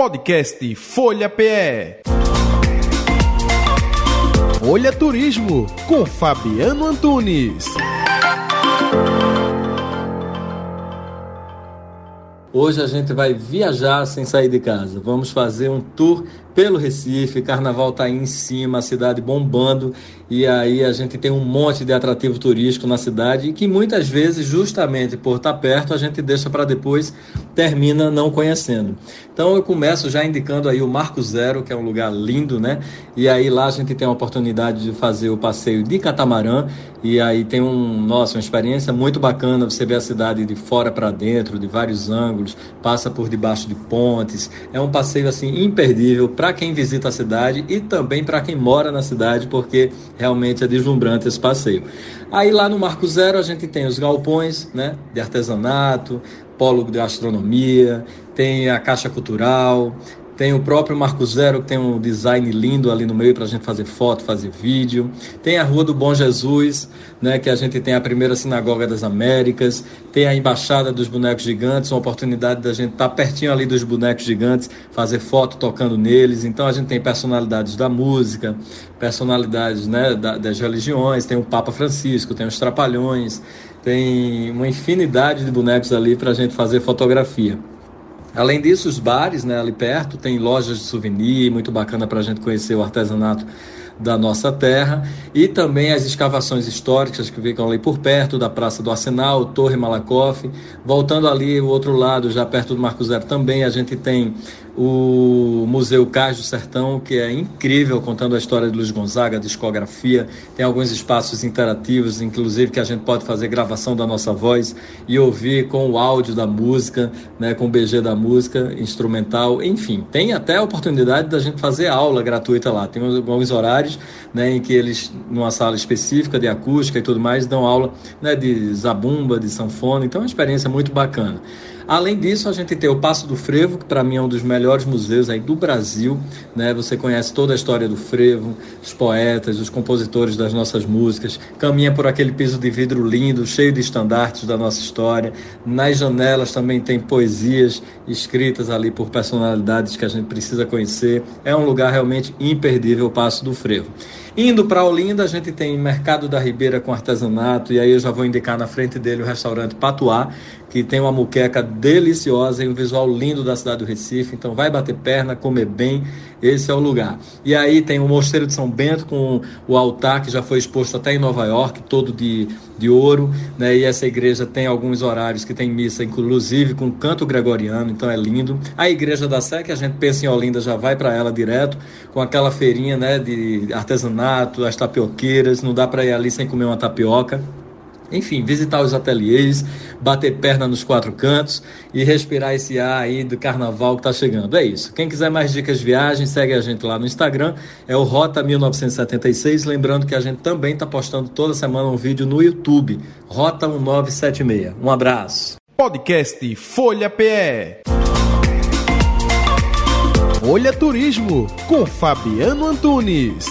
Podcast Folha PE. Folha Turismo com Fabiano Antunes. Hoje a gente vai viajar sem sair de casa. Vamos fazer um tour pelo Recife, Carnaval tá aí em cima, a cidade bombando, e aí a gente tem um monte de atrativo turístico na cidade e que muitas vezes, justamente por estar tá perto, a gente deixa para depois, termina não conhecendo. Então eu começo já indicando aí o Marco Zero, que é um lugar lindo, né? E aí lá a gente tem a oportunidade de fazer o passeio de catamarã, e aí tem um, nossa, uma experiência muito bacana, você vê a cidade de fora para dentro, de vários ângulos, passa por debaixo de pontes. É um passeio assim imperdível para para quem visita a cidade e também para quem mora na cidade, porque realmente é deslumbrante esse passeio. Aí lá no Marco Zero a gente tem os galpões né, de artesanato, polo de gastronomia, tem a Caixa Cultural, tem o próprio Marco Zero, que tem um design lindo ali no meio para a gente fazer foto, fazer vídeo. Tem a Rua do Bom Jesus, né, que a gente tem a primeira sinagoga das Américas. Tem a Embaixada dos Bonecos Gigantes, uma oportunidade da gente estar tá pertinho ali dos bonecos gigantes, fazer foto tocando neles. Então a gente tem personalidades da música, personalidades né, das religiões. Tem o Papa Francisco, tem os Trapalhões, tem uma infinidade de bonecos ali para a gente fazer fotografia. Além disso, os bares né, ali perto, tem lojas de souvenir, muito bacana para a gente conhecer o artesanato da nossa terra e também as escavações históricas que ficam ali por perto da Praça do Arsenal, Torre Malakoff. Voltando ali o outro lado, já perto do Marco Zero também, a gente tem o Museu Cais do Sertão, que é incrível, contando a história de Luiz Gonzaga, discografia. Tem alguns espaços interativos, inclusive que a gente pode fazer gravação da nossa voz e ouvir com o áudio da música, né, com o BG da música, instrumental, enfim. Tem até a oportunidade da gente fazer aula gratuita lá. Tem alguns horários né, em que eles, numa sala específica de acústica e tudo mais, dão aula né, de zabumba, de sanfona. Então é uma experiência muito bacana. Além disso, a gente tem o Passo do Frevo, que para mim é um dos melhores museus aí do Brasil. Né? Você conhece toda a história do frevo, os poetas, os compositores das nossas músicas. Caminha por aquele piso de vidro lindo, cheio de estandartes da nossa história. Nas janelas também tem poesias escritas ali por personalidades que a gente precisa conhecer. É um lugar realmente imperdível, o Passo do Frevo. Indo para Olinda, a gente tem Mercado da Ribeira com artesanato, e aí eu já vou indicar na frente dele o restaurante Patuá, que tem uma muqueca deliciosa e um visual lindo da cidade do Recife. Então vai bater perna, comer bem, esse é o lugar. E aí tem o Mosteiro de São Bento com o altar que já foi exposto até em Nova York, todo de, de ouro, né? E essa igreja tem alguns horários que tem missa, inclusive com canto gregoriano, então é lindo. A Igreja da Sé, que a gente pensa em Olinda, já vai para ela direto, com aquela feirinha, né, de artesanato, as tapioqueiras, não dá para ir ali sem comer uma tapioca. Enfim, visitar os ateliês, bater perna nos quatro cantos e respirar esse ar aí do carnaval que está chegando. É isso. Quem quiser mais dicas de viagem, segue a gente lá no Instagram, é o Rota 1976. Lembrando que a gente também está postando toda semana um vídeo no YouTube, Rota 1976. Um abraço. Podcast Folha PE. Folha Turismo com Fabiano Antunes.